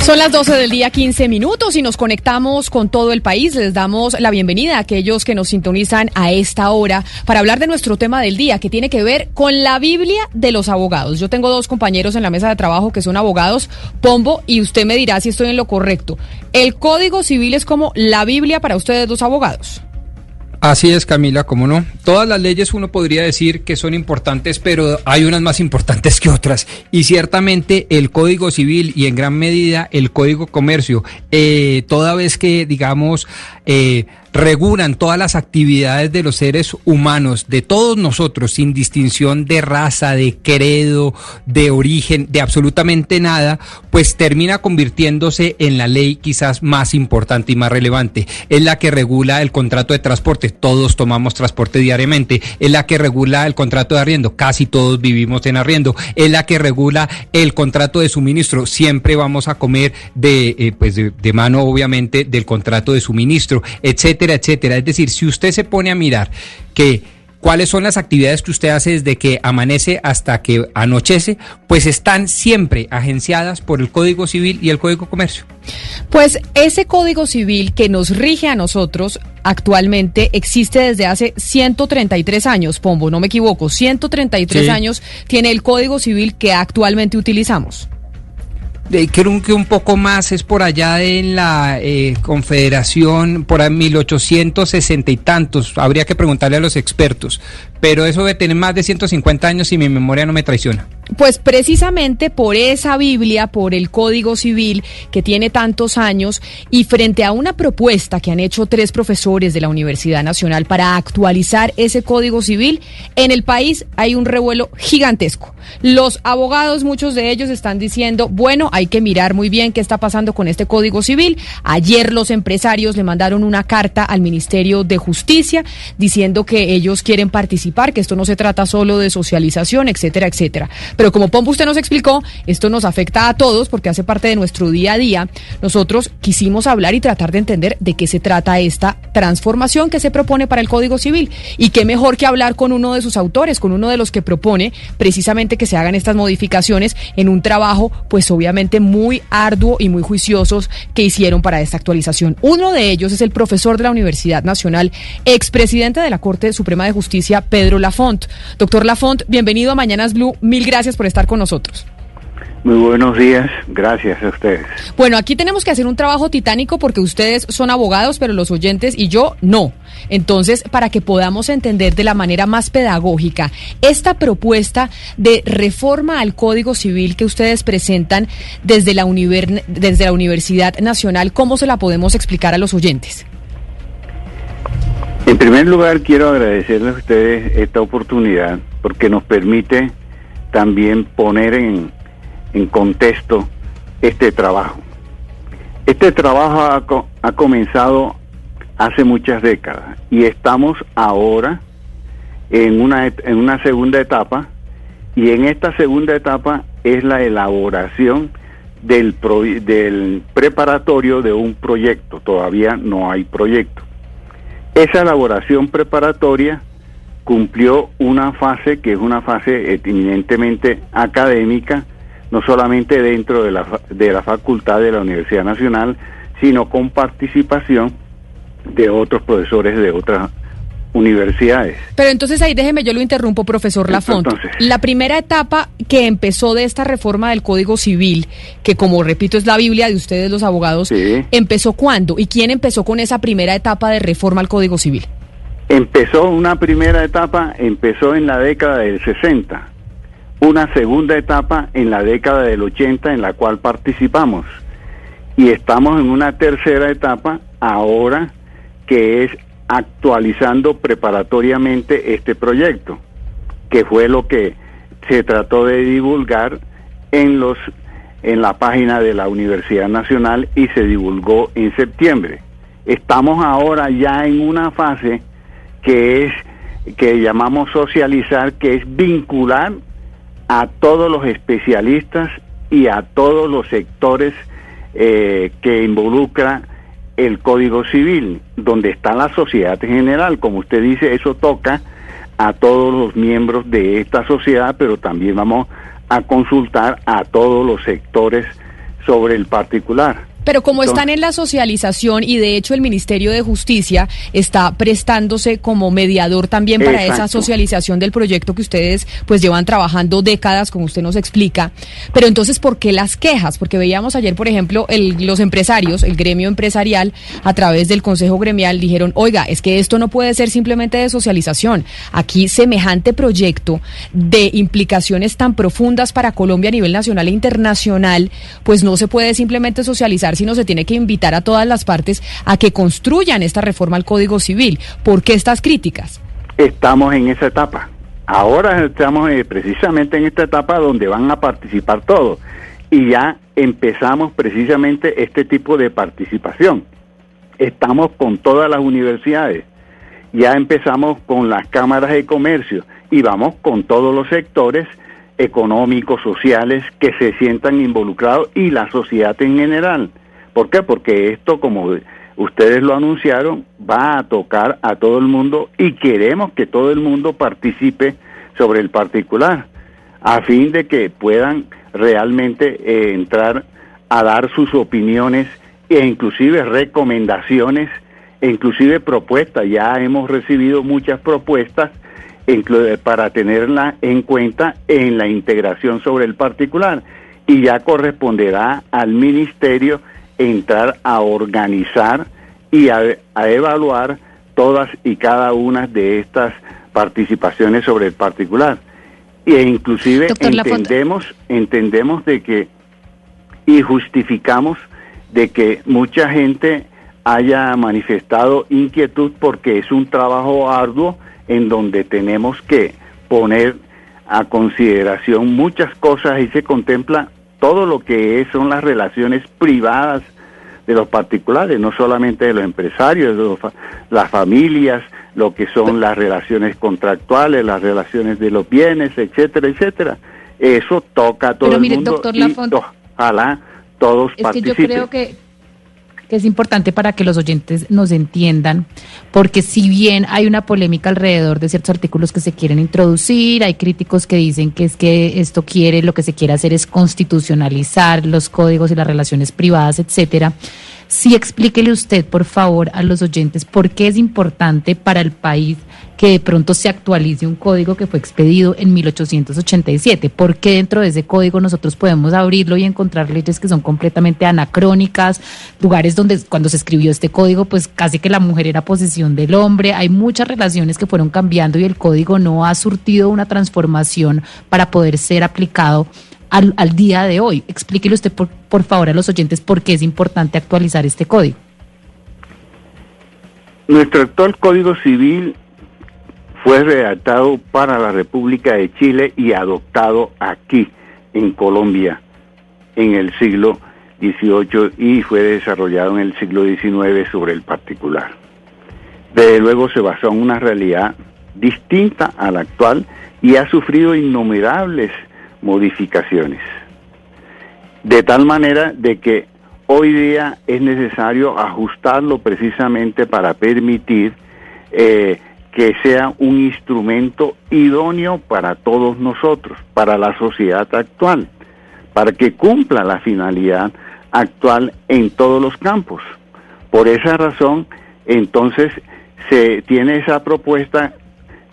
Son las 12 del día 15 minutos y nos conectamos con todo el país. Les damos la bienvenida a aquellos que nos sintonizan a esta hora para hablar de nuestro tema del día que tiene que ver con la Biblia de los abogados. Yo tengo dos compañeros en la mesa de trabajo que son abogados, Pombo, y usted me dirá si estoy en lo correcto. ¿El Código Civil es como la Biblia para ustedes dos abogados? Así es, Camila, como no. Todas las leyes uno podría decir que son importantes, pero hay unas más importantes que otras. Y ciertamente el Código Civil y en gran medida el Código Comercio, eh, toda vez que, digamos, eh, regulan todas las actividades de los seres humanos, de todos nosotros, sin distinción de raza, de credo, de origen, de absolutamente nada, pues termina convirtiéndose en la ley quizás más importante y más relevante. Es la que regula el contrato de transporte, todos tomamos transporte diariamente, es la que regula el contrato de arriendo, casi todos vivimos en arriendo, es la que regula el contrato de suministro, siempre vamos a comer de, eh, pues de, mano obviamente del contrato de suministro, etcétera etcétera, etcétera. Es decir, si usted se pone a mirar que cuáles son las actividades que usted hace desde que amanece hasta que anochece, pues están siempre agenciadas por el Código Civil y el Código Comercio. Pues ese Código Civil que nos rige a nosotros actualmente existe desde hace 133 años, Pombo, no me equivoco, 133 Sí. años tiene el Código Civil que actualmente utilizamos. Eh, Creo que un poco más es por allá en la eh, Confederación, por ahí 1860 y tantos. Habría que preguntarle a los expertos. Pero eso debe tener más de 150 años y mi memoria no me traiciona. Pues precisamente por esa Biblia, por el Código Civil que tiene tantos años y frente a una propuesta que han hecho tres profesores de la Universidad Nacional para actualizar ese Código Civil, en el país hay un revuelo gigantesco. Los abogados, muchos de ellos están diciendo, bueno, hay que mirar muy bien qué está pasando con este Código Civil. Ayer los empresarios le mandaron una carta al Ministerio de Justicia diciendo que ellos quieren participar, que esto no se trata solo de socialización, etcétera, etcétera. Pero como Pombo usted nos explicó, esto nos afecta a todos porque hace parte de nuestro día a día. Nosotros quisimos hablar y tratar de entender de qué se trata esta transformación que se propone para el Código Civil. Y qué mejor que hablar con uno de sus autores, con uno de los que propone precisamente que se hagan estas modificaciones en un trabajo, pues obviamente muy arduo y muy juiciosos que hicieron para esta actualización. Uno de ellos es el profesor de la Universidad Nacional, expresidente de la Corte Suprema de Justicia, Pedro Lafont. Doctor Lafont, bienvenido a Mañanas Blue. Mil gracias por estar con nosotros. Muy buenos días, gracias a ustedes. Bueno, aquí tenemos que hacer un trabajo titánico porque ustedes son abogados, pero los oyentes y yo no. Entonces, para que podamos entender de la manera más pedagógica esta propuesta de reforma al Código Civil que ustedes presentan desde la, univer- desde la Universidad Nacional, ¿cómo se la podemos explicar a los oyentes? En primer lugar, quiero agradecerles a ustedes esta oportunidad porque nos permite también poner en, en contexto este trabajo. Este trabajo ha, co- ha comenzado hace muchas décadas y estamos ahora en una, en una segunda etapa y en esta segunda etapa es la elaboración del, del preparatorio de un proyecto. Todavía no hay proyecto. Esa elaboración preparatoria cumplió una fase que es una fase eminentemente académica, no solamente dentro de la, de la facultad de la Universidad Nacional, sino con participación de otros profesores de otras universidades. Pero entonces ahí déjeme, yo lo interrumpo, profesor Lafont. Entonces. la primera etapa que empezó de esta reforma del Código Civil, que como repito es la Biblia de ustedes los abogados, Sí. ¿empezó cuándo? ¿Y quién empezó con esa primera etapa de reforma al Código Civil? Empezó una primera etapa, empezó en la década del 60, una segunda etapa en la década del 80 en la cual participamos y estamos en una tercera etapa ahora que es actualizando preparatoriamente este proyecto, que fue lo que se trató de divulgar en los en la página de la Universidad Nacional y se divulgó en septiembre. Estamos ahora ya en una fase que es que llamamos socializar, que es vincular a todos los especialistas y a todos los sectores eh, que involucra el Código Civil, donde está la sociedad en general. Como usted dice, eso toca a todos los miembros de esta sociedad, pero también vamos a consultar a todos los sectores sobre el particular. Pero como Entonces- están en la socialización y de hecho el Ministerio de Justicia está prestándose como mediador también para esa socialización del proyecto que ustedes pues llevan trabajando décadas, como usted nos explica. Pero entonces, ¿por qué las quejas? Porque veíamos ayer, por ejemplo, el- los empresarios, el gremio empresarial, a través del Consejo Gremial, dijeron, oiga, es que esto no puede ser simplemente de socialización. Aquí semejante proyecto de implicaciones tan profundas para Colombia a nivel nacional e internacional, pues no se puede simplemente socializar, sino se tiene que invitar a todas las partes a que construyan esta reforma al Código Civil. ¿Por qué estas críticas? estamos en esa etapa. Ahora estamos eh, precisamente en esta etapa donde van a participar todos y ya empezamos precisamente este tipo de participación. Estamos con todas las universidades, ya empezamos con las cámaras de comercio y vamos con todos los sectores económicos, sociales que se sientan involucrados y la sociedad en general. ¿Por qué? Porque esto, como ustedes lo anunciaron, va a tocar a todo el mundo y queremos que todo el mundo participe sobre el particular, a fin de que puedan realmente eh, entrar a dar sus opiniones e inclusive recomendaciones, e inclusive propuestas. Ya hemos recibido muchas propuestas para tenerla en cuenta en la integración sobre el particular y ya corresponderá al ministerio entrar a organizar y a, a evaluar todas y cada una de estas participaciones sobre el particular. E inclusive Doctor entendemos, entendemos de que y justificamos de que mucha gente haya manifestado inquietud porque es un trabajo arduo en donde tenemos que poner a consideración muchas cosas y se contempla todo lo que es- son las relaciones privadas de los particulares, no solamente de los empresarios, de los las familias, lo que son las relaciones contractuales, las relaciones de los bienes, etcétera, etcétera. Eso toca a todo Pero el mire, mundo doctor y Lafont- ojalá todos Es que yo creo que, que es importante para que los oyentes nos entiendan, porque si bien hay una polémica alrededor de ciertos artículos que se quieren introducir, hay críticos que dicen que es que esto quiere, lo que se quiere hacer es constitucionalizar los códigos y las relaciones privadas, etcétera. Sí explíquele usted, por favor, a los oyentes por qué es importante para el país que de pronto se actualice un código que fue expedido en 1887. ¿Por qué dentro de ese código nosotros podemos abrirlo y encontrar leyes que son completamente anacrónicas, lugares donde cuando se escribió este código, pues casi que la mujer era posesión del hombre? Hay muchas relaciones que fueron cambiando y el código no ha surtido una transformación para poder ser aplicado al, día de hoy. Explíquele usted, por, por favor, a los oyentes por qué es importante actualizar este código. Nuestro actual Código Civil fue redactado para la República de Chile y adoptado aquí, en Colombia, en el siglo XVIII y fue desarrollado en el siglo XIX sobre el particular. Desde luego se basó en una realidad distinta a la actual y ha sufrido innumerables modificaciones. De tal manera de que hoy día es necesario ajustarlo precisamente para permitir eh, que sea un instrumento idóneo para todos nosotros, para la sociedad actual, para que cumpla la finalidad actual en todos los campos. Por esa razón, entonces, se tiene esa propuesta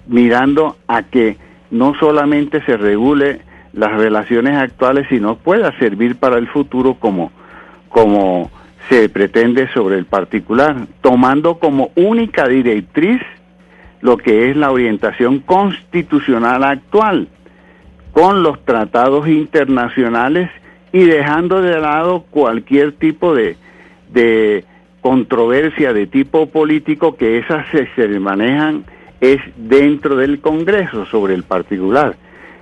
mirando a que no solamente se regule las relaciones actuales, sino pueda servir para el futuro como, como se pretende sobre el particular, tomando como única directriz lo que es la orientación constitucional actual, con los tratados internacionales y dejando de lado cualquier tipo de, de controversia de tipo político que esas se, se manejan es dentro del Congreso sobre el particular.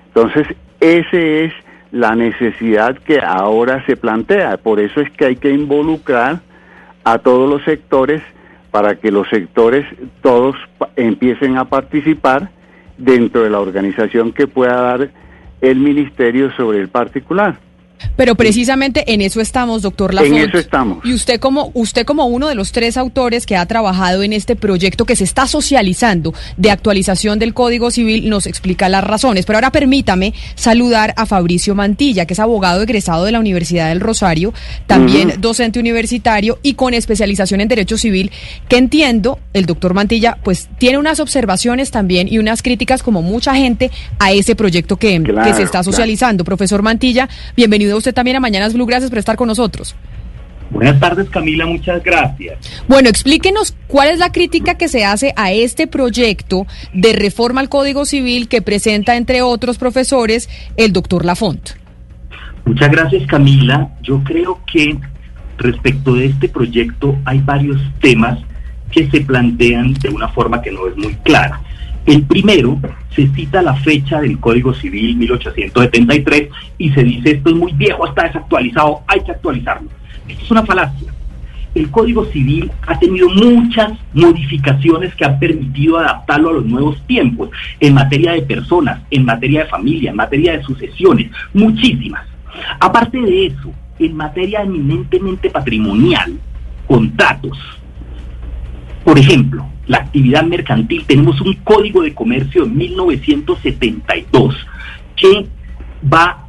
Entonces, esa es la necesidad que ahora se plantea. Por eso es que hay que involucrar a todos los sectores para que los sectores todos empiecen a participar dentro de la organización que pueda dar el ministerio sobre el particular. Pero precisamente en eso estamos, doctor Lafont. En eso estamos. Y usted como usted como uno de los tres autores que ha trabajado en este proyecto que se está socializando de actualización del Código Civil nos explica las razones. Pero ahora permítame saludar a Fabricio Mantilla, que es abogado egresado de la Universidad del Rosario, también docente universitario y con especialización en Derecho Civil, que entiendo, el doctor Mantilla, pues tiene unas observaciones también y unas críticas como mucha gente a ese proyecto que, Claro, que se está claro. socializando. Profesor Mantilla, bienvenido usted también a Mañanas Blue, gracias por estar con nosotros. Buenas tardes, Camila, muchas gracias. Bueno, explíquenos cuál es la crítica que se hace a este proyecto de reforma al Código Civil que presenta, entre otros profesores, el doctor Lafont. Muchas gracias, Camila. Yo creo que respecto de este proyecto hay varios temas que se plantean de una forma que no es muy clara. El primero, se cita la fecha del Código Civil 1873 y se dice esto es muy viejo, está desactualizado, hay que actualizarlo. Esto es una falacia. El Código Civil ha tenido muchas modificaciones que han permitido adaptarlo a los nuevos tiempos en materia de personas, en materia de familia, en materia de sucesiones, muchísimas. Aparte de eso, en materia eminentemente patrimonial, contratos, por ejemplo, la actividad mercantil, tenemos un código de comercio de 1972 que va,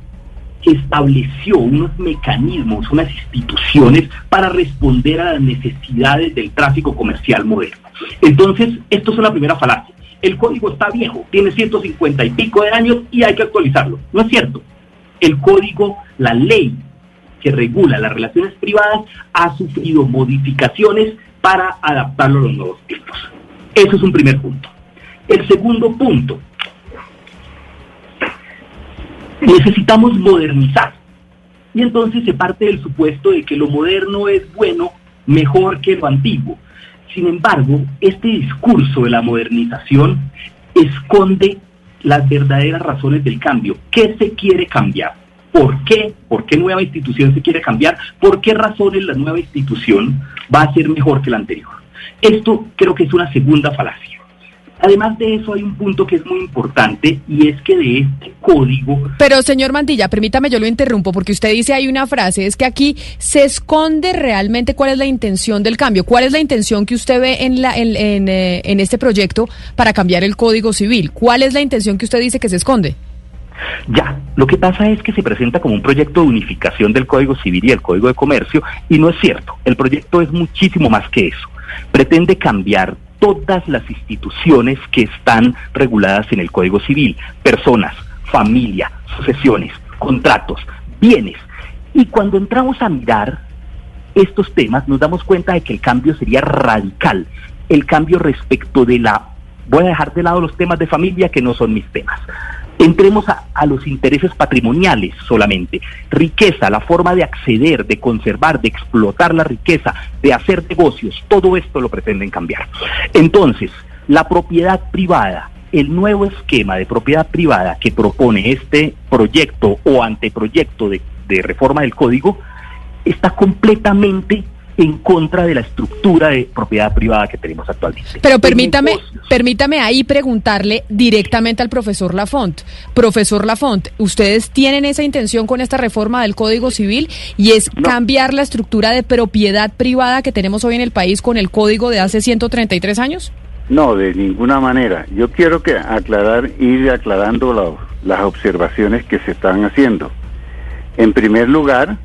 estableció unos mecanismos, unas instituciones para responder a las necesidades del tráfico comercial moderno. Entonces, esto es una primera falacia. El código está viejo, tiene 150 y pico de años y hay que actualizarlo. No es cierto. El código, la ley que regula las relaciones privadas ha sufrido modificaciones para adaptarlo a los nuevos tiempos. Eso es un primer punto. El segundo punto, necesitamos modernizar. Y entonces se parte del supuesto de que lo moderno es bueno, mejor que lo antiguo. Sin embargo, este discurso de la modernización esconde las verdaderas razones del cambio. ¿Qué se quiere cambiar? ¿Por qué? ¿Por qué nueva institución se quiere cambiar? ¿Por qué razones la nueva institución va a ser mejor que la anterior? Esto creo que es una segunda falacia. Además de eso hay un punto que es muy importante y es que de este código Pero, señor Mantilla, permítame, yo lo interrumpo, porque usted dice hay una frase, es que aquí se esconde realmente cuál es la intención del cambio. ¿Cuál es la intención que usted ve en, la, en, en, eh, en este proyecto para cambiar el Código Civil? ¿Cuál es la intención que usted dice que se esconde? Ya, lo que pasa es que se presenta como un proyecto de unificación del Código Civil y el Código de Comercio y no es cierto. El proyecto es muchísimo más que eso. Pretende cambiar todas las instituciones que están reguladas en el Código Civil, personas, familia, sucesiones, contratos, bienes. Y cuando entramos a mirar estos temas nos damos cuenta de que el cambio sería radical. El cambio respecto de la... Voy a dejar de lado los temas de familia que no son mis temas. Entremos a, los intereses patrimoniales solamente. Riqueza, la forma de acceder, de conservar, de explotar la riqueza, de hacer negocios, todo esto lo pretenden cambiar. Entonces, la propiedad privada, el nuevo esquema de propiedad privada que propone este proyecto o anteproyecto de, de reforma del código, está completamente en contra de la estructura de propiedad privada que tenemos actualmente. Pero permítame, permítame ahí preguntarle directamente al profesor Lafont. Profesor Lafont, ¿ustedes tienen esa intención con esta reforma del Código Civil y es no. cambiar la estructura de propiedad privada que tenemos hoy en el país con el código de hace 133 años? No, de ninguna manera. Yo quiero que aclarar, ir aclarando la, las observaciones que se están haciendo. En primer lugar,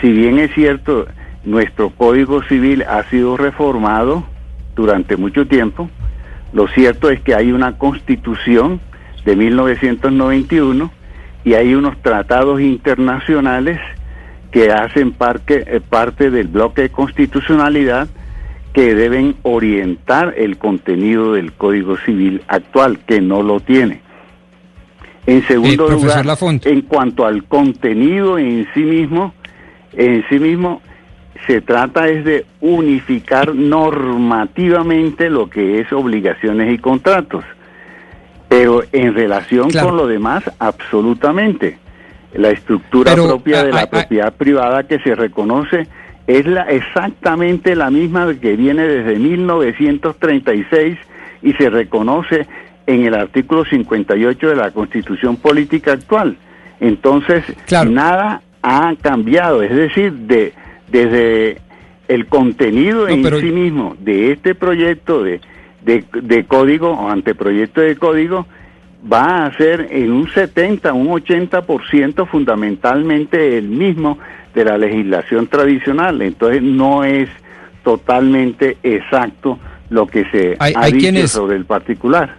si bien es cierto, nuestro Código Civil ha sido reformado durante mucho tiempo. Lo cierto es que hay una constitución de 1991 y hay unos tratados internacionales que hacen parte, eh, parte del bloque de constitucionalidad que deben orientar el contenido del Código Civil actual, que no lo tiene. En segundo Eh, profesor lugar, en cuanto al contenido en sí mismo, en sí mismo se trata es de unificar normativamente lo que es obligaciones y contratos. Pero en relación Claro. con lo demás, absolutamente. La estructura Pero, propia ah, de la ah, ah, propiedad privada que se reconoce es la exactamente la misma que viene desde 1936 y se reconoce en el artículo 58 de la Constitución Política actual. Entonces, Claro. nada ha cambiado, es decir, de desde el contenido No, en pero- sí mismo de este proyecto de, de, de código o anteproyecto de código va a ser en un 70, un 80% fundamentalmente el mismo de la legislación tradicional. Entonces no es totalmente exacto lo que se Hay- ha hay dicho quienes- sobre el particular.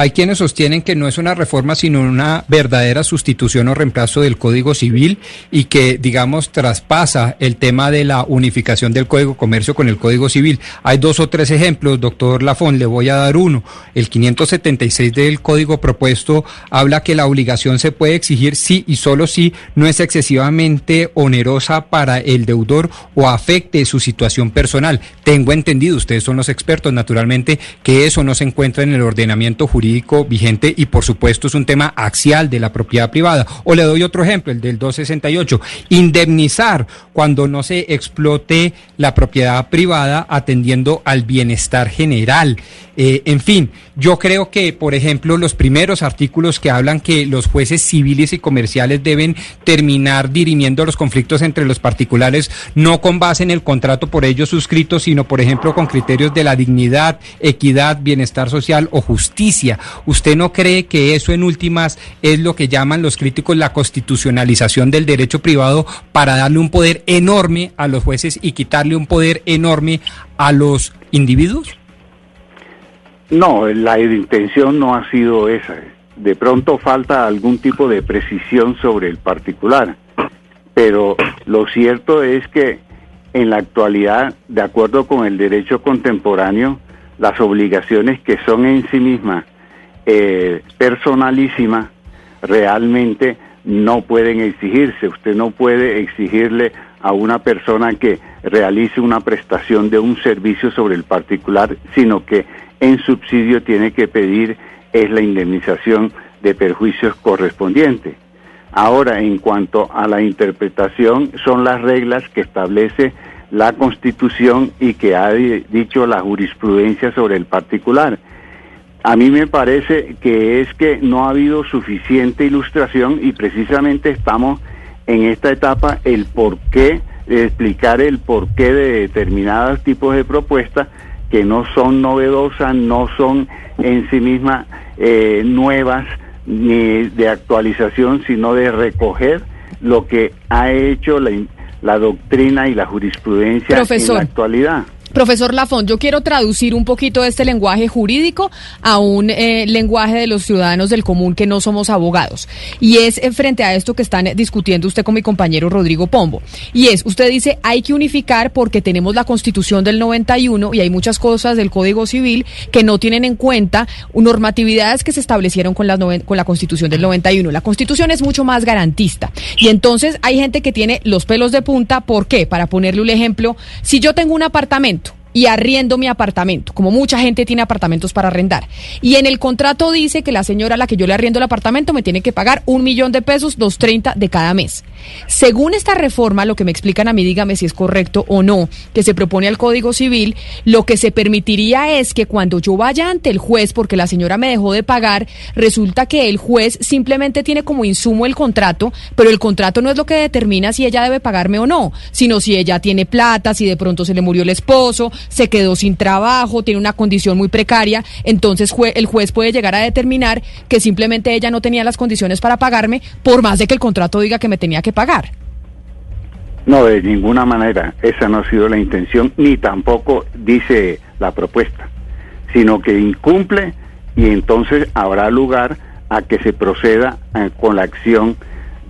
Hay quienes sostienen que no es una reforma, sino una verdadera sustitución o reemplazo del Código Civil y que, digamos, traspasa el tema de la unificación del Código Comercio con el Código Civil. Hay dos o tres ejemplos, doctor Lafón, le voy a dar uno. El 576 del Código propuesto habla que la obligación se puede exigir si y solo si no es excesivamente onerosa para el deudor o afecte su situación personal. Tengo entendido, ustedes son los expertos, naturalmente, que eso no se encuentra en el ordenamiento jurídico vigente y por supuesto es un tema axial de la propiedad privada. O le doy otro ejemplo, el del 268, indemnizar cuando no se explote la propiedad privada atendiendo al bienestar general. Eh, en fin, yo creo que, por ejemplo, los primeros artículos que hablan que los jueces civiles y comerciales deben terminar dirimiendo los conflictos entre los particulares, no con base en el contrato por ellos suscrito, sino, por ejemplo, con criterios de la dignidad, equidad, bienestar social o justicia. ¿Usted no cree que eso, en últimas, es lo que llaman los críticos la constitucionalización del derecho privado para darle un poder enorme a los jueces y quitarle un poder enorme a los individuos? No, la intención no ha sido esa. De pronto falta algún tipo de precisión sobre el particular. Pero lo cierto es que en la actualidad, de acuerdo con el derecho contemporáneo, las obligaciones que son en sí mismas eh, personalísimas realmente no pueden exigirse. Usted no puede exigirle a una persona que realice una prestación de un servicio sobre el particular, sino que en subsidio tiene que pedir es la indemnización de perjuicios correspondientes. Ahora, en cuanto a la interpretación, son las reglas que establece la Constitución y que ha di- dicho la jurisprudencia sobre el particular. A mí me parece que es que no ha habido suficiente ilustración y precisamente estamos en esta etapa el porqué, de explicar el porqué de determinados tipos de propuestas que no son novedosas, no son en sí mismas eh, nuevas ni de actualización, sino de recoger lo que ha hecho la, la doctrina y la jurisprudencia en la actualidad. Profesor Lafont, yo quiero traducir un poquito este lenguaje jurídico a un eh, lenguaje de los ciudadanos del común que no somos abogados. Y es eh, frente a esto que están discutiendo usted con mi compañero Rodrigo Pombo. Y es, usted dice, hay que unificar porque tenemos la constitución del 91 y hay muchas cosas del Código Civil que no tienen en cuenta normatividades que se establecieron con la, con la constitución del 91. La constitución es mucho más garantista. Y entonces hay gente que tiene los pelos de punta. ¿Por qué? Para ponerle un ejemplo, si yo tengo un apartamento y arriendo mi apartamento, como mucha gente tiene apartamentos para arrendar. Y en el contrato dice que la señora a la que yo le arriendo el apartamento me tiene que pagar un millón de pesos, dos treinta de cada mes. Según esta reforma, lo que me explican a mí, dígame si es correcto o no, que se propone al Código Civil, lo que se permitiría es que cuando yo vaya ante el juez, porque la señora me dejó de pagar, resulta que el juez simplemente tiene como insumo el contrato, pero el contrato no es lo que determina si ella debe pagarme o no, sino si ella tiene plata, si de pronto se le murió el esposo, se quedó sin trabajo, tiene una condición muy precaria, entonces el juez puede llegar a determinar que simplemente ella no tenía las condiciones para pagarme, por más de que el contrato diga que me tenía que pagar. No, de ninguna manera. Esa no ha sido la intención, ni tampoco dice la propuesta, sino que incumple y entonces habrá lugar a que se proceda eh, con la acción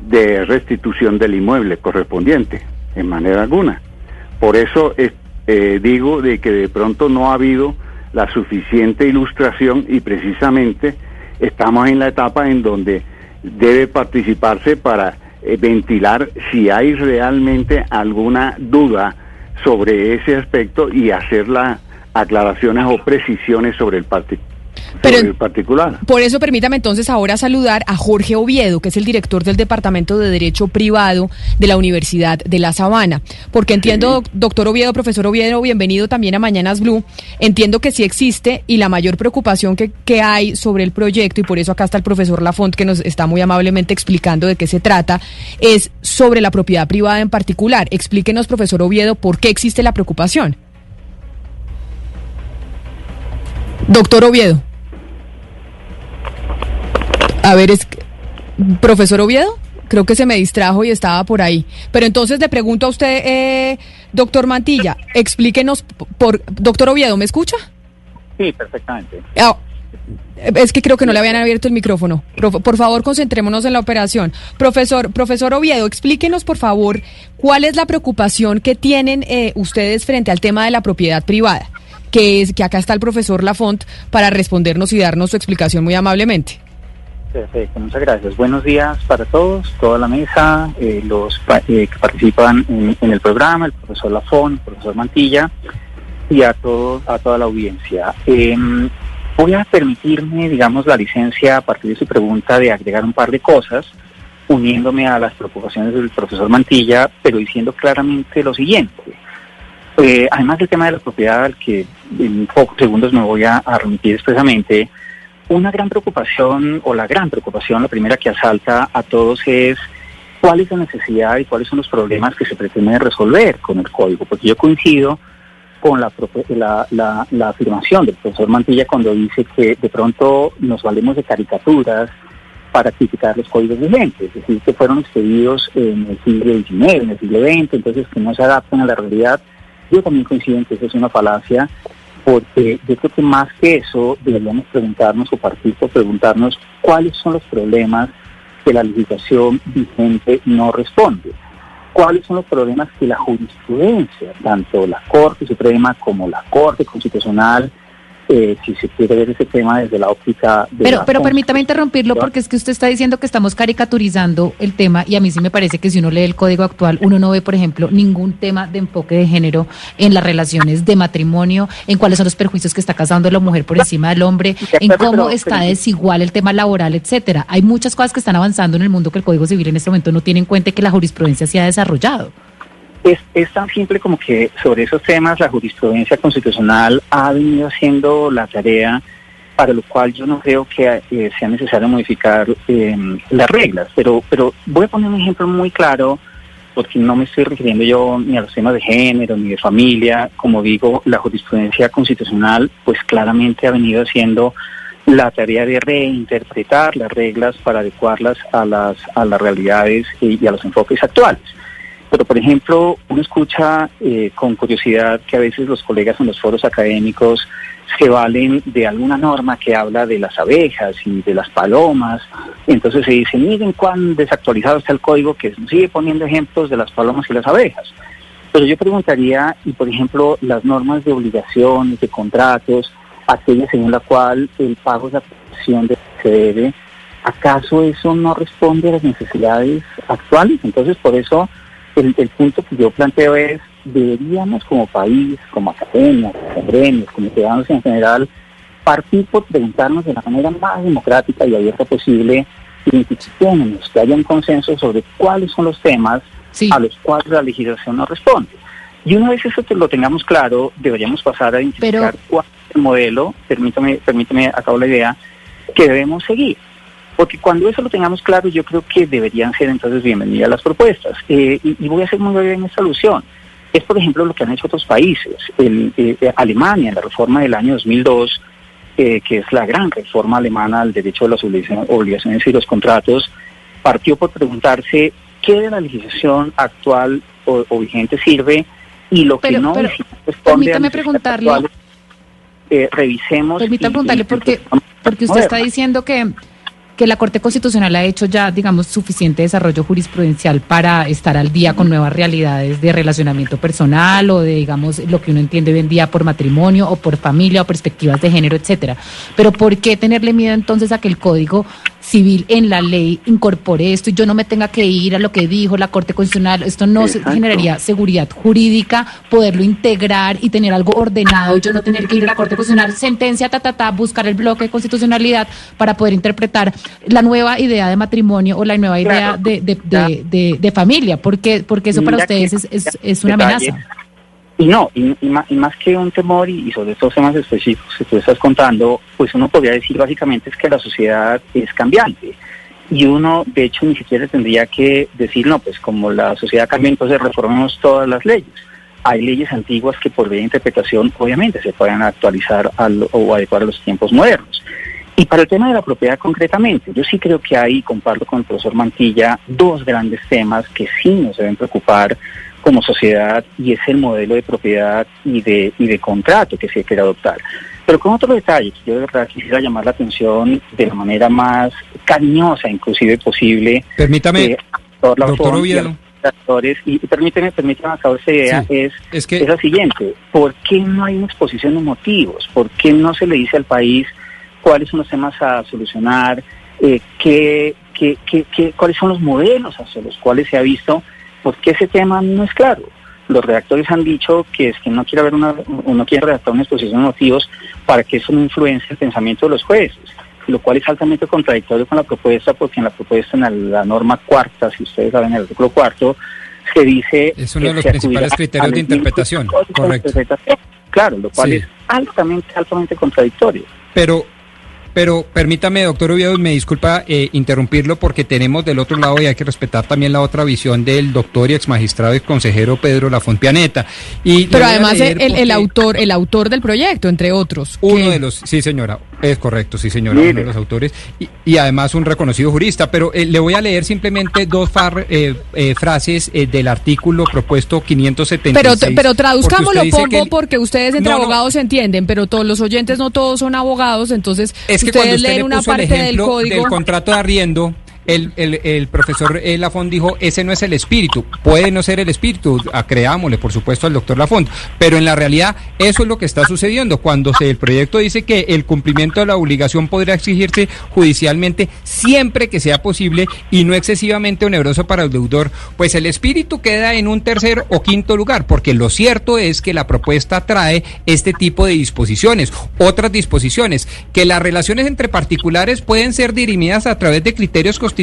de restitución del inmueble correspondiente, en manera alguna. Por eso eh, digo de que de pronto no ha habido la suficiente ilustración y precisamente estamos en la etapa en donde debe participarse para eh, ventilar si hay realmente alguna duda sobre ese aspecto y hacer las aclaraciones o precisiones sobre el partido. Pero el particular. Por eso permítame entonces ahora saludar a Jorge Oviedo, que es el director del Departamento de Derecho Privado de la Universidad de La Sabana. Porque entiendo, doc- doctor Oviedo, profesor Oviedo, bienvenido también a Mañanas Blue. Entiendo que sí existe y la mayor preocupación que, que hay sobre el proyecto, y por eso acá está el profesor Lafont que nos está muy amablemente explicando de qué se trata, es sobre la propiedad privada en particular. Explíquenos, profesor Oviedo, por qué existe la preocupación. Doctor Oviedo. A ver, es profesor Oviedo, creo que se me distrajo y estaba por ahí. Pero entonces le pregunto a usted, eh, doctor Mantilla, explíquenos por, doctor Oviedo, ¿me escucha? Sí, perfectamente. Ah, es que creo que no le habían abierto el micrófono. Por favor, concentrémonos en la operación. Profesor, profesor Oviedo, explíquenos, por favor, cuál es la preocupación que tienen eh, ustedes frente al tema de la propiedad privada. Que es que acá está el profesor Lafont para respondernos y darnos su explicación muy amablemente. Perfecto, muchas gracias. Buenos días para todos, toda la mesa, eh, los eh, que participan en, en el programa, el profesor Lafón, el profesor Mantilla y a, todo, a toda la audiencia. Em, voy a permitirme, digamos, la licencia a partir de su pregunta de agregar un par de cosas, uniéndome a las preocupaciones del profesor Mantilla, pero diciendo claramente lo siguiente. Eh, además del tema de la propiedad, al que en pocos segundos me voy a, a remitir expresamente, una gran preocupación, o la gran preocupación, la primera que asalta a todos es cuál es la necesidad y cuáles son los problemas que se pretenden resolver con el código, porque yo coincido con la, la- la afirmación del profesor Mantilla cuando dice que de pronto nos valemos de caricaturas para criticar los códigos vigentes, es decir, que fueron expedidos en el siglo XIX, en el siglo XX, entonces que no se adaptan a la realidad. Yo también coincido en que eso es una falacia, porque yo creo que más que eso deberíamos preguntarnos o partir preguntarnos cuáles son los problemas que la legislación vigente no responde, cuáles son los problemas que la jurisprudencia, tanto la Corte Suprema como la Corte Constitucional, eh, si se quiere ver ese tema desde la óptica de Pero, pero permítame interrumpirlo porque es que usted está diciendo que estamos caricaturizando el tema y a mí sí me parece que si uno lee el código actual, uno no ve, por ejemplo, ningún tema de enfoque de género en las relaciones de matrimonio, en cuáles son los perjuicios que está causando la mujer por encima del hombre, en cómo está desigual el tema laboral, etcétera. Hay muchas cosas que están avanzando en el mundo que el Código Civil en este momento no tiene en cuenta y que la jurisprudencia se ha desarrollado. Es, es tan simple como que sobre esos temas la jurisprudencia constitucional ha venido haciendo la tarea para lo cual yo no creo que eh, sea necesario modificar eh, las reglas. Pero, pero voy a poner un ejemplo muy claro porque no me estoy refiriendo yo ni a los temas de género ni de familia. Como digo, la jurisprudencia constitucional pues claramente ha venido haciendo la tarea de reinterpretar las reglas para adecuarlas a las, a las realidades y a los enfoques actuales. Pero, por ejemplo, uno escucha eh, con curiosidad que a veces los colegas en los foros académicos se valen de alguna norma que habla de las abejas y de las palomas. Entonces se dice, miren cuán desactualizado está el código que sigue poniendo ejemplos de las palomas y las abejas. Pero yo preguntaría, y por ejemplo, las normas de obligaciones, de contratos, aquellas según la cual el pago de aplicación de se debe, ¿acaso eso no responde a las necesidades actuales? Entonces, por eso el, el punto que yo planteo es, deberíamos como país, como academia, como gremios, como ciudadanos en general, partir por preguntarnos de la manera más democrática y abierta posible, identifiquémonos, que haya un consenso sobre cuáles son los temas Sí. a los cuales la legislación no responde. Y una vez eso te lo tengamos claro, deberíamos pasar a identificar Pero- cuál es el modelo, permítame, permítame, acabo la idea, que debemos seguir. Porque cuando eso lo tengamos claro, yo creo que deberían ser entonces bienvenidas las propuestas. Eh, y, y voy a ser muy breve en esta alusión. Es, por ejemplo, lo que han hecho otros países. El, eh, eh, Alemania, en la reforma del año 2002, eh, que es la gran reforma alemana al derecho de las obligaciones, y los contratos, partió por preguntarse qué de la legislación actual o, o vigente sirve y lo que no pero permítame preguntarle- actuales, eh, revisemos. Permítame preguntarle porque, porque usted está diciendo que, que la Corte Constitucional ha hecho ya, digamos, suficiente desarrollo jurisprudencial para estar al día con nuevas realidades de relacionamiento personal o de, digamos, lo que uno entiende hoy en día por matrimonio o por familia o perspectivas de género, etcétera. Pero ¿por qué tenerle miedo entonces a que el Código Civil en la ley incorpore esto y yo no me tenga que ir a lo que dijo la Corte Constitucional? Esto no Exacto. generaría seguridad jurídica, poderlo integrar y tener algo ordenado yo no tener que ir a la Corte Constitucional, sentencia, ta, ta, ta, buscar el bloque de constitucionalidad para poder interpretar la nueva idea de matrimonio o la nueva idea Claro. de, de, de, de- de familia, porque, porque eso para que- ustedes es, es, es una amenaza. Y no, y, más, y más que un temor y, y sobre estos temas específicos que tú estás contando, pues uno podría decir básicamente es que la sociedad es cambiante. Y uno, de hecho, ni siquiera tendría que decir, no, pues como la sociedad cambia, entonces reformemos todas las leyes. Hay leyes antiguas que por vía de interpretación, obviamente, se pueden actualizar al- o adecuar a los tiempos modernos. Y para el tema de la propiedad concretamente, yo sí creo que hay, comparto con el profesor Mantilla, dos grandes temas que sí nos deben preocupar como sociedad y es el modelo de propiedad y de, y de contrato que se quiere adoptar. Pero con otro detalle, que yo de verdad quisiera llamar la atención de la manera más cariñosa inclusive posible. Permítame, eh, doctor Oviedo. actores, y, permíteme, permíteme acabar esta idea, Sí, es, es que- es la siguiente, ¿por qué no hay una exposición de motivos? ¿Por qué no se le dice al país cuáles son los temas a solucionar? Eh, qué, qué, qué, qué- ¿Cuáles son los modelos hacia los cuales se ha visto? Porque ese tema no es claro. Los redactores han dicho que es que no quiere haber una, no quiere redactar una exposición de motivos para que eso no influencie el pensamiento de los jueces, lo cual es altamente contradictorio con la propuesta, porque en la propuesta, en la, la norma cuarta, si ustedes saben, el artículo cuarto, se dice... Es uno que de los principales criterios de interpretación, de correcto. interpretación. Claro, lo cual Sí. es altamente, altamente contradictorio. Pero, pero permítame, doctor Oviedo, me disculpa eh, interrumpirlo porque tenemos del otro lado y hay que respetar también la otra visión del doctor y ex magistrado y consejero Pedro Lafont Pianeta. Y Pero además leer el, el autor, el autor del proyecto, entre otros. Uno que- de los, sí señora, es correcto, sí señora, Mire. uno de los autores y, y además un reconocido jurista, pero eh, le voy a leer simplemente dos far- eh, eh, frases eh, del artículo propuesto 576. Pero, pero porque traduzcámoslo usted dice poco que el- porque ustedes entre No, no. abogados se entienden, pero todos los oyentes no todos son abogados, entonces Es que cuando ustedes usted leen le una parte del código. del contrato de arriendo, el, el, el profesor eh, Lafont dijo, ese no es el espíritu. Puede no ser el espíritu, creámosle, por supuesto, al doctor Lafont. Pero en la realidad, eso es lo que está sucediendo. Cuando se, el proyecto dice que el cumplimiento de la obligación podrá exigirse judicialmente siempre que sea posible y no excesivamente oneroso para el deudor, pues el espíritu queda en un tercer o quinto lugar, porque lo cierto es que la propuesta trae este tipo de disposiciones. Otras disposiciones, que las relaciones entre particulares pueden ser dirimidas a través de criterios constitucionales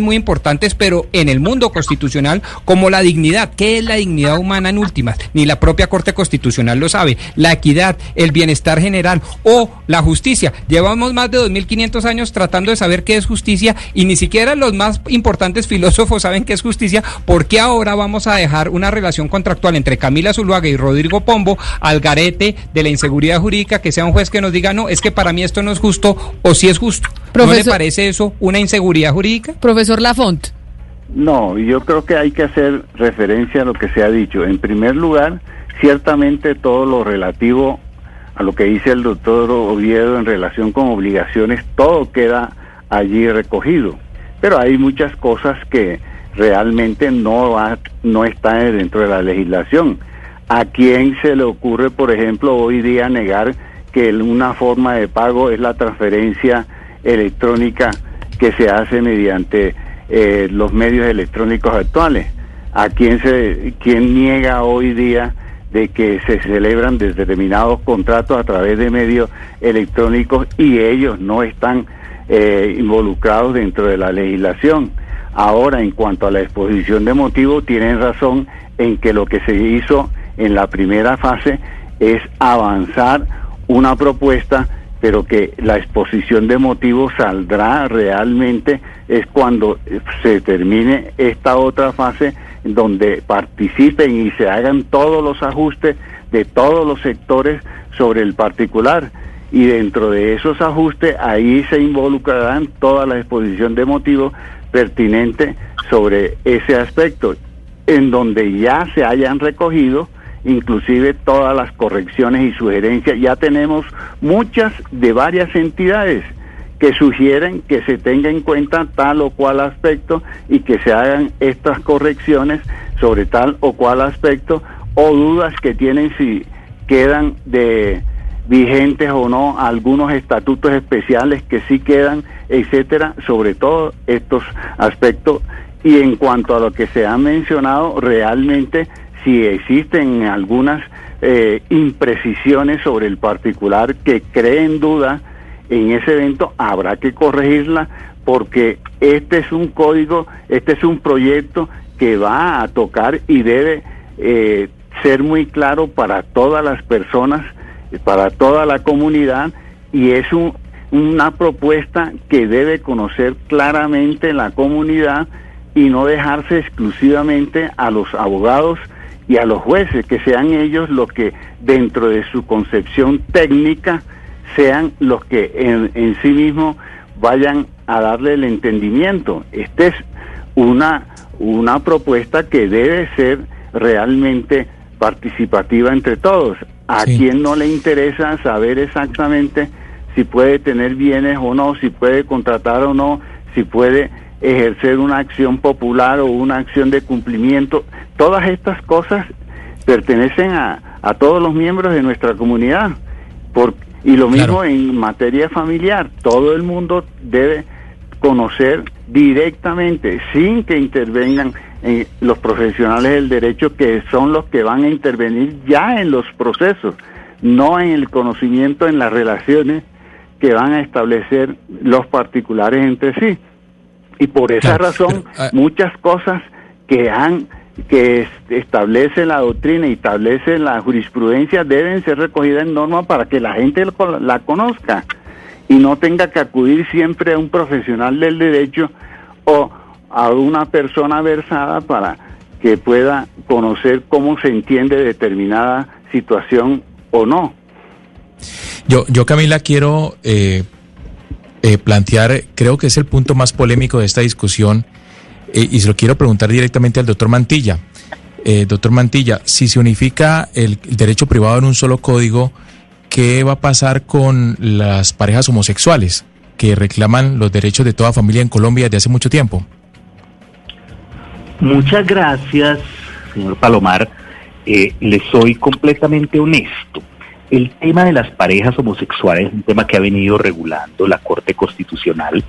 muy importantes, pero en el mundo constitucional, como la dignidad. ¿Qué es la dignidad humana en últimas? Ni la propia Corte Constitucional lo sabe. La equidad, el bienestar general o la justicia. Llevamos más de 2.500 años tratando de saber qué es justicia y ni siquiera los más importantes filósofos saben qué es justicia. ¿Por qué ahora vamos a dejar una relación contractual entre Camila Zuluaga y Rodrigo Pombo al garete de la inseguridad jurídica que sea un juez que nos diga, no, es que para mí esto no es justo o si es justo? ¿No le Profesor- parece eso una inseguridad jurídica? Profesor Lafont. No, yo creo que hay que hacer referencia a lo que se ha dicho. En primer lugar, ciertamente todo lo relativo a lo que dice el doctor Oviedo en relación con obligaciones, todo queda allí recogido. Pero hay muchas cosas que realmente no, va- no están dentro de la legislación. ¿A quién se le ocurre, por ejemplo, hoy día negar que una forma de pago es la transferencia electrónica que se hace mediante eh, los medios electrónicos actuales? ¿A quién, se, quién niega hoy día de que se celebran determinados contratos a través de medios electrónicos y ellos no están eh, involucrados dentro de la legislación? Ahora, en cuanto a la exposición de motivos, tienen razón en que lo que se hizo en la primera fase es avanzar una propuesta, pero que la exposición de motivos saldrá realmente es cuando eh, se termine esta otra fase donde participen y se hagan todos los ajustes de todos los sectores sobre el particular. Y dentro de esos ajustes ahí se involucrarán toda la exposición de motivos pertinente sobre ese aspecto, en donde ya se hayan recogido inclusive todas las correcciones y sugerencias. Ya tenemos muchas de varias entidades que sugieren que se tenga en cuenta tal o cual aspecto y que se hagan estas correcciones sobre tal o cual aspecto o dudas que tienen si quedan de vigentes o no algunos estatutos especiales que sí quedan, etcétera, sobre todo estos aspectos y en cuanto a lo que se ha mencionado realmente si existen algunas eh, imprecisiones sobre el particular que creen duda en ese evento habrá que corregirla porque este es un código, este es un proyecto que va a tocar y debe eh, ser muy claro para todas las personas, para toda la comunidad y es una propuesta que debe conocer claramente la comunidad y no dejarse exclusivamente a los abogados y a los jueces, que sean ellos los que dentro de su concepción técnica sean los que en, en sí mismos vayan a darle el entendimiento. Esta es una, una propuesta que debe ser realmente participativa entre todos. A quien no le interesa saber exactamente si puede tener bienes o no, si puede contratar o no, si puede ejercer una acción popular o una acción de cumplimiento. Todas estas cosas pertenecen a, a todos los miembros de nuestra comunidad. Por, y lo mismo en materia familiar. Todo el mundo debe conocer directamente, sin que intervengan en los profesionales del derecho, que son los que van a intervenir ya en los procesos, no en el conocimiento, en las relaciones que van a establecer los particulares entre sí. Y por esa razón, ah, muchas cosas que han que establece la doctrina y establece la jurisprudencia deben ser recogidas en norma para que la gente la conozca. Y no tenga que acudir siempre a un profesional del derecho o a una persona versada para que pueda conocer cómo se entiende determinada situación o no. Yo, yo Camila, quiero eh, eh, plantear, creo que es el punto más polémico de esta discusión, eh, y se lo quiero preguntar directamente al doctor Mantilla. Eh, doctor Mantilla, si se unifica el, derecho privado en un solo código, ¿qué va a pasar con las parejas homosexuales que reclaman los derechos de toda familia en Colombia desde hace mucho tiempo? Muchas gracias, señor Palomar. le soy completamente honesto. El tema de las parejas homosexuales es un tema que ha venido regulando la Corte Constitucional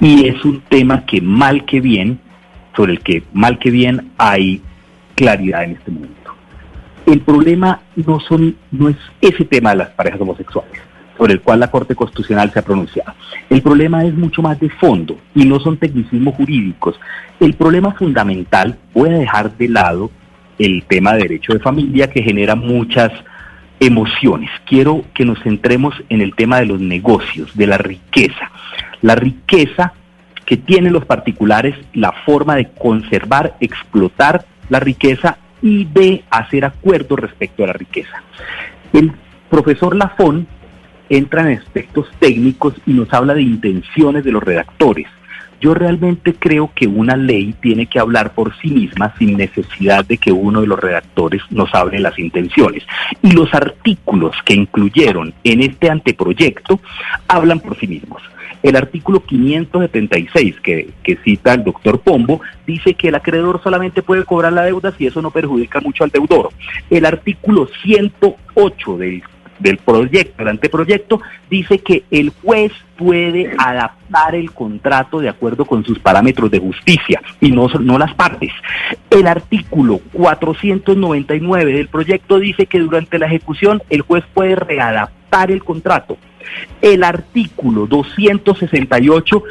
y es un tema que mal que bien, sobre el que mal que bien hay claridad en este momento. El problema no son no es ese tema de las parejas homosexuales sobre el cual la Corte Constitucional se ha pronunciado. El problema es mucho más de fondo y no son tecnicismos jurídicos. El problema fundamental, voy a dejar de lado el tema de derecho de familia que genera muchas emociones. Quiero que nos centremos en el tema de los negocios, de la riqueza. La riqueza que tienen los particulares, la forma de conservar, explotar la riqueza y de hacer acuerdos respecto a la riqueza. El profesor Lafón entra en aspectos técnicos y nos habla de intenciones de los redactores. Yo realmente creo que una ley tiene que hablar por sí misma sin necesidad de que uno de los redactores nos hable las intenciones. Y los artículos que incluyeron en este anteproyecto hablan por sí mismos. El artículo 576 que, que cita el doctor Pombo dice que el acreedor solamente puede cobrar la deuda si eso no perjudica mucho al deudor. El artículo 108 del del proyecto, del anteproyecto, dice que el juez puede adaptar el contrato de acuerdo con sus parámetros de justicia y no, no las partes. El artículo 499 del proyecto dice que durante la ejecución el juez puede readaptar el contrato. El artículo 268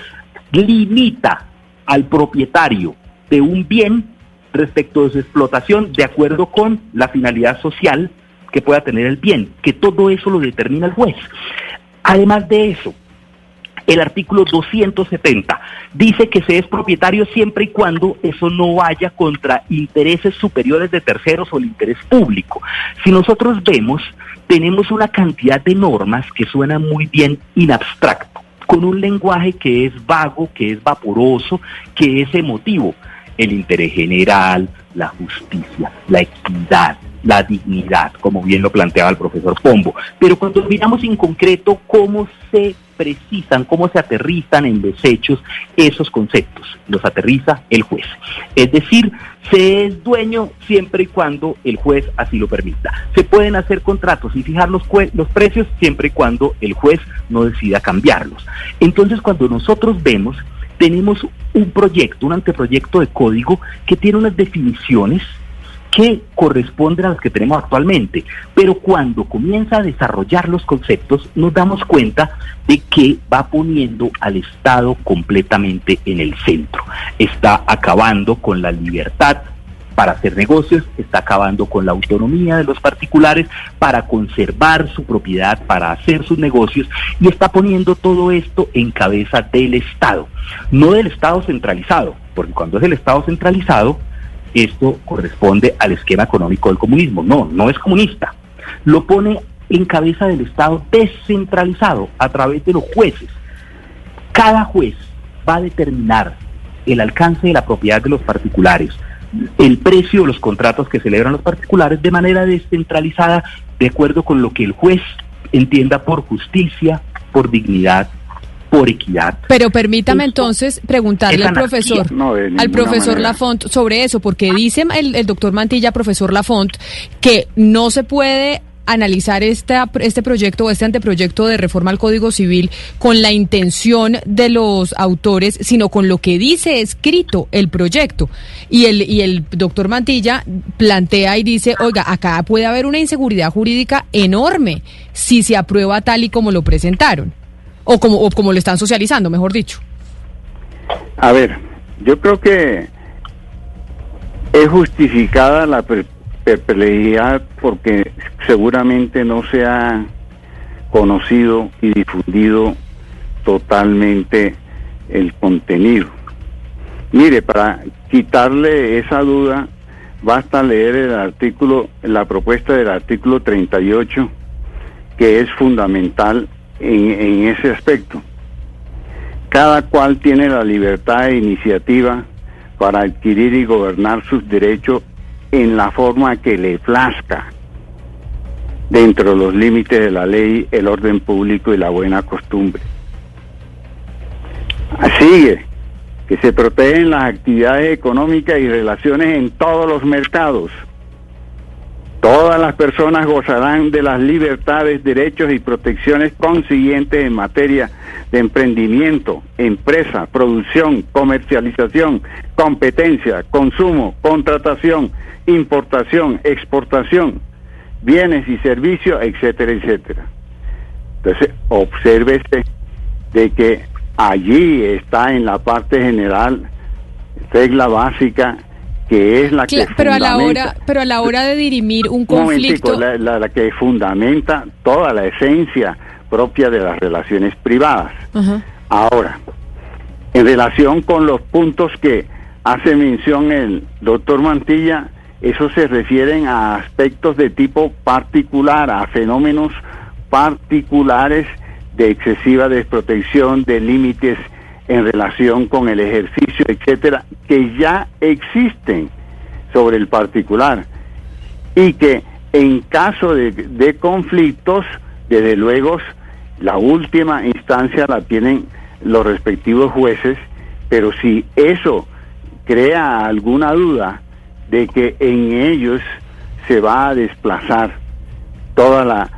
limita al propietario de un bien respecto de su explotación de acuerdo con la finalidad social que pueda tener el bien, que todo eso lo determina el juez. Además de eso, el artículo 270 dice que se es propietario siempre y cuando eso no vaya contra intereses superiores de terceros o el interés público. Si nosotros vemos, tenemos una cantidad de normas que suenan muy bien in abstracto, con un lenguaje que es vago, que es vaporoso, que es emotivo. El interés general, la justicia, la equidad, la dignidad, como bien lo planteaba el profesor Pombo. Pero cuando miramos en concreto cómo se precisan, cómo se aterrizan en los hechos esos conceptos, los aterriza el juez. Es decir, se es dueño siempre y cuando el juez así lo permita. Se pueden hacer contratos y fijar los, los precios siempre y cuando el juez no decida cambiarlos. Entonces, cuando nosotros vemos, tenemos un proyecto, un anteproyecto de código que tiene unas definiciones que corresponden a las que tenemos actualmente. Pero cuando comienza a desarrollar los conceptos, nos damos cuenta de que va poniendo al Estado completamente en el centro. Está acabando con la libertad para hacer negocios, está acabando con la autonomía de los particulares para conservar su propiedad, para hacer sus negocios y está poniendo todo esto en cabeza del Estado, no del Estado centralizado, porque cuando es el Estado centralizado, esto corresponde al esquema económico del comunismo. No, no es comunista. Lo pone en cabeza del Estado descentralizado a través de los jueces. Cada juez va a determinar el alcance de la propiedad de los particulares, el precio de los contratos que celebran los particulares de manera descentralizada, de acuerdo con lo que el juez entienda por justicia, por dignidad por equidad. Pero permítame entonces preguntarle al profesor, al profesor Lafont sobre eso, porque dice el, el doctor Mantilla, profesor Lafont, que no se puede analizar este, este proyecto o este anteproyecto de reforma al Código Civil con la intención de los autores, sino con lo que dice escrito el proyecto. Y el, y el doctor Mantilla plantea y dice, oiga, acá puede haber una inseguridad jurídica enorme si se aprueba tal y como lo presentaron o como, o como lo están socializando, mejor dicho. A ver, yo creo que es justificada la perplejidad porque seguramente no se ha conocido y difundido totalmente el contenido. Mire, para quitarle esa duda, basta leer el artículo, la propuesta del artículo 38, que es fundamental en, ese aspecto. Cada cual tiene la libertad de iniciativa para adquirir y gobernar sus derechos en la forma que le plazca, dentro de los límites de la ley, el orden público y la buena costumbre. Sigue, que se protegen las actividades económicas y relaciones en todos los mercados Todas las personas gozarán de las libertades, derechos y protecciones consiguientes en materia de emprendimiento, empresa, producción, comercialización, competencia, consumo, contratación, importación, exportación, bienes y servicios, etcétera, etcétera. Entonces, obsérvese de que allí está en la parte general, regla básica, que es la que pero a la hora pero a la hora de dirimir un conflicto la, que fundamenta toda la esencia propia de las relaciones privadas. Ahora en relación con los puntos que hace mención el doctor Mantilla eso se refieren a aspectos de tipo particular a fenómenos particulares de excesiva desprotección de límites en relación con el ejercicio, etcétera, que ya existen sobre el particular y que en caso de, conflictos, desde luego, la última instancia la tienen los respectivos jueces, pero si eso crea alguna duda de que en ellos se va a desplazar toda la,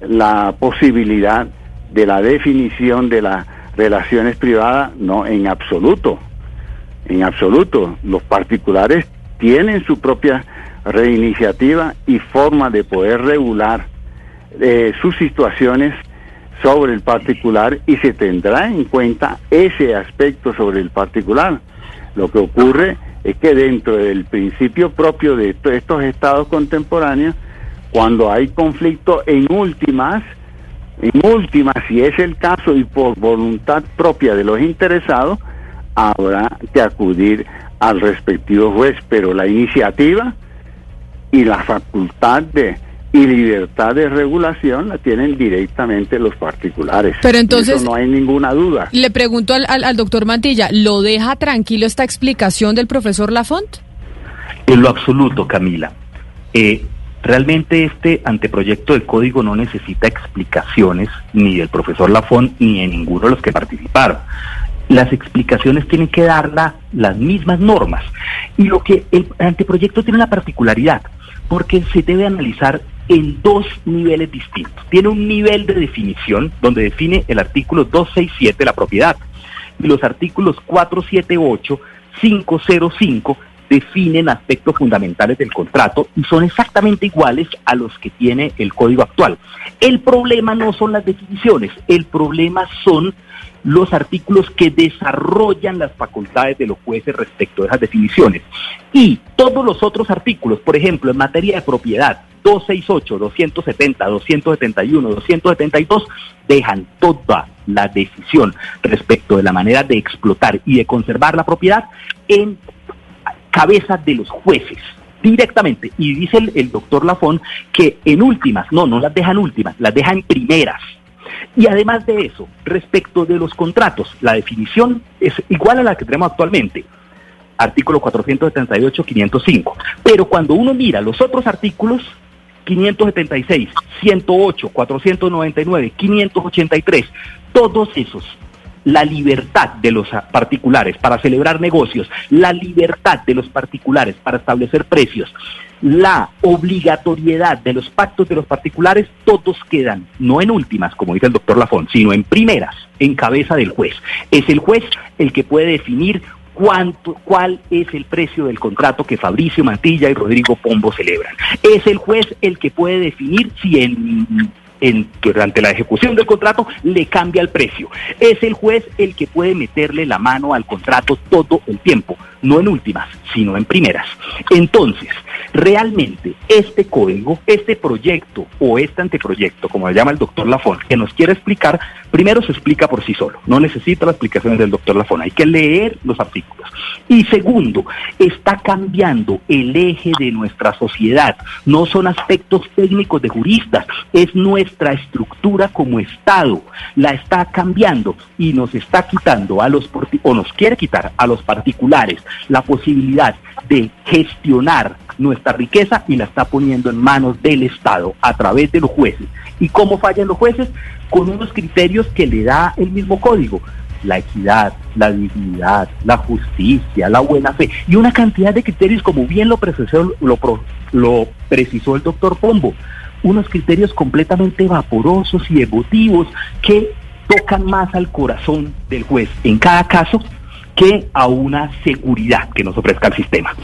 la posibilidad de la definición de la relaciones privadas, no, en absoluto, en absoluto. Los particulares tienen su propia reiniciativa y forma de poder regular eh, sus situaciones sobre el particular y se tendrá en cuenta ese aspecto sobre el particular. Lo que ocurre es que dentro del principio propio de estos estados contemporáneos, cuando hay conflicto en últimas, en última, si es el caso y por voluntad propia de los interesados, habrá que acudir al respectivo juez, pero la iniciativa y la facultad de y libertad de regulación la tienen directamente los particulares. Pero entonces no hay ninguna duda. Le pregunto al, al, doctor Mantilla, ¿lo deja tranquilo esta explicación del profesor Lafont? En lo absoluto, Camila. Eh, Realmente este anteproyecto del código no necesita explicaciones ni del profesor Lafón ni de ninguno de los que participaron. Las explicaciones tienen que darla las mismas normas. Y lo que el anteproyecto tiene una particularidad, porque se debe analizar en dos niveles distintos. Tiene un nivel de definición donde define el artículo 267 la propiedad y los artículos 478, 505 definen aspectos fundamentales del contrato y son exactamente iguales a los que tiene el código actual. El problema no son las definiciones, el problema son los artículos que desarrollan las facultades de los jueces respecto a esas definiciones. Y todos los otros artículos, por ejemplo, en materia de propiedad, 268, 270, 271, 272, dejan toda la decisión respecto de la manera de explotar y de conservar la propiedad en cabeza de los jueces directamente. Y dice el, doctor Lafón que en últimas, no, no las dejan últimas, las dejan primeras. Y además de eso, respecto de los contratos, la definición es igual a la que tenemos actualmente, artículo 478, 505. Pero cuando uno mira los otros artículos, 576, 108, 499, 583, todos esos la libertad de los particulares para celebrar negocios, la libertad de los particulares para establecer precios, la obligatoriedad de los pactos de los particulares, todos quedan, no en últimas, como dice el doctor Lafont, sino en primeras, en cabeza del juez. Es el juez el que puede definir cuánto, cuál es el precio del contrato que Fabricio Mantilla y Rodrigo Pombo celebran. Es el juez el que puede definir si en durante la ejecución del contrato le cambia el precio. Es el juez el que puede meterle la mano al contrato todo el tiempo, no en últimas, sino en primeras. Entonces, realmente este código, este proyecto o este anteproyecto, como le llama el doctor Lafón, que nos quiere explicar, primero se explica por sí solo, no necesita las explicaciones del doctor Lafón, hay que leer los artículos. Y segundo, está cambiando el eje de nuestra sociedad, no son aspectos técnicos de juristas, es nuestra estructura como Estado, la está cambiando y nos está quitando a los, o nos quiere quitar a los particulares la posibilidad de gestionar nuestra riqueza y la está poniendo en manos del Estado a través de los jueces. ¿Y cómo fallan los jueces? Con unos criterios que le da el mismo código. La equidad, la dignidad, la justicia, la buena fe y una cantidad de criterios como bien lo precisó, lo, lo precisó el doctor Pombo. Unos criterios completamente vaporosos y emotivos que tocan más al corazón del juez en cada caso que a una seguridad que nos ofrezca el sistema.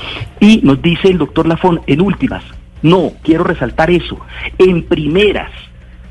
Y nos dice el doctor Lafón, en últimas, no, quiero resaltar eso, en primeras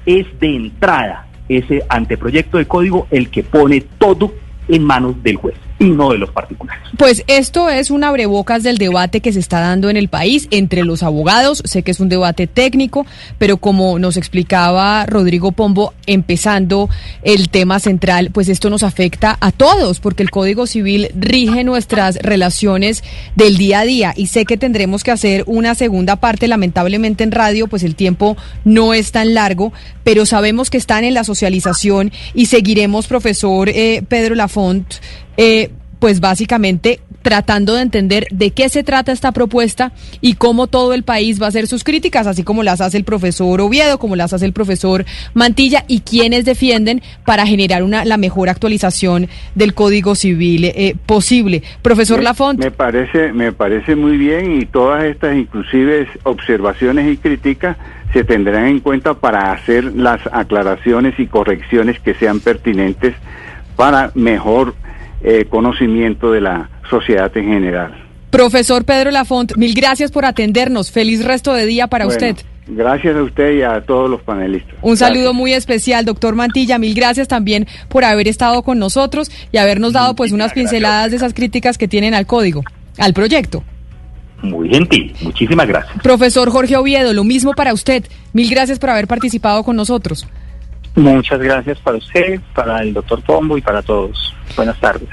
es de entrada ese anteproyecto de código el que pone todo en manos del juez y no de los particulares. Pues esto es un abrebocas del debate que se está dando en el país entre los abogados. Sé que es un debate técnico, pero como nos explicaba Rodrigo Pombo, empezando el tema central, pues esto nos afecta a todos, porque el Código Civil rige nuestras relaciones del día a día. Y sé que tendremos que hacer una segunda parte, lamentablemente en radio, pues el tiempo no es tan largo, pero sabemos que están en la socialización y seguiremos, profesor eh, Pedro Lafont eh, pues básicamente tratando de entender de qué se trata esta propuesta y cómo todo el país va a hacer sus críticas, así como las hace el profesor Oviedo, como las hace el profesor Mantilla y quienes defienden para generar una la mejor actualización del Código Civil eh, posible. Profesor me, Lafont. Me parece, me parece muy bien y todas estas inclusive observaciones y críticas se tendrán en cuenta para hacer las aclaraciones y correcciones que sean pertinentes para mejor eh, conocimiento de la sociedad en general. Profesor Pedro Lafont, mil gracias por atendernos. Feliz resto de día para usted. Gracias a usted y a todos los panelistas. Un saludo muy especial, doctor Mantilla. Mil gracias también por haber estado con nosotros y habernos dado pues unas pinceladas de esas críticas que tienen al código, al proyecto. Muy gentil, muchísimas gracias. Profesor Jorge Oviedo, lo mismo para usted. Mil gracias por haber participado con nosotros. Muchas gracias para usted, para el doctor Pombo y para todos. Buenas tardes.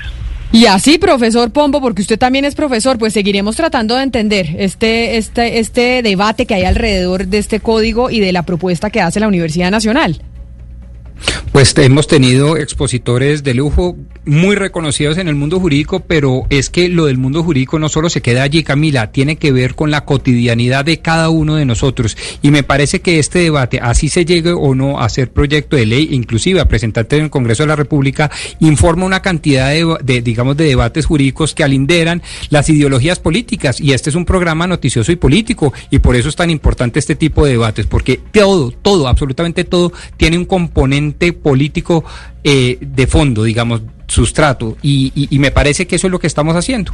Y así, profesor Pombo, porque usted también es profesor, pues seguiremos tratando de entender este, este, este debate que hay alrededor de este código y de la propuesta que hace la Universidad Nacional. Pues hemos tenido expositores de lujo, muy reconocidos en el mundo jurídico, pero es que lo del mundo jurídico no solo se queda allí, Camila, tiene que ver con la cotidianidad de cada uno de nosotros. Y me parece que este debate, así se llegue o no a hacer proyecto de ley, inclusive a presentarte en el Congreso de la República, informa una cantidad de, de, digamos, de debates jurídicos que alinderan las ideologías políticas. Y este es un programa noticioso y político, y por eso es tan importante este tipo de debates, porque todo, todo, absolutamente todo, tiene un componente político eh, de fondo, digamos, sustrato. Y, me parece que eso es lo que estamos haciendo.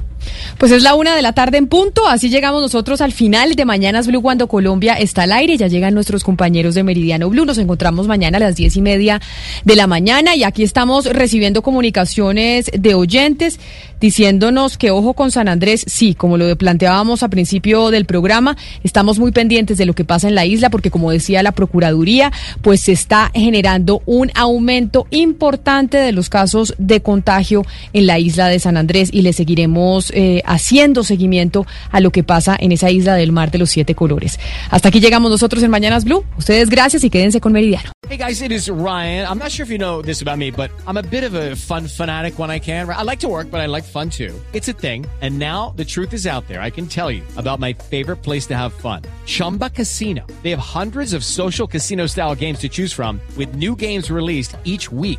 Pues es la una de la tarde en punto. Así llegamos nosotros al final de Mañanas Blue cuando Colombia está al aire. Ya llegan nuestros compañeros de Meridiano Blue. Nos encontramos mañana a las diez y media de la mañana. Y aquí estamos recibiendo comunicaciones de oyentes diciéndonos que ojo con San Andrés. Sí, como lo planteábamos a principio del programa, estamos muy pendientes de lo que pasa en la isla porque como decía la Procuraduría, pues se está generando un aumento importante de los casos de contagio en la isla de San Andrés y le seguiremos eh, haciendo seguimiento a lo que pasa en esa isla del mar de los siete colores. Hasta aquí llegamos nosotros en Mañanas Blue. Ustedes gracias y quédense con Meridiano. Hey guys, it is Ryan. I'm not sure if you know this about me, but I'm a bit of a fun fanatic when I can. I like to work, but I like fun too. It's a thing. And now the truth is out there. I can tell you about my favorite place to have fun. Chumba Casino. They have hundreds of social casino style games to choose from with new games released each week.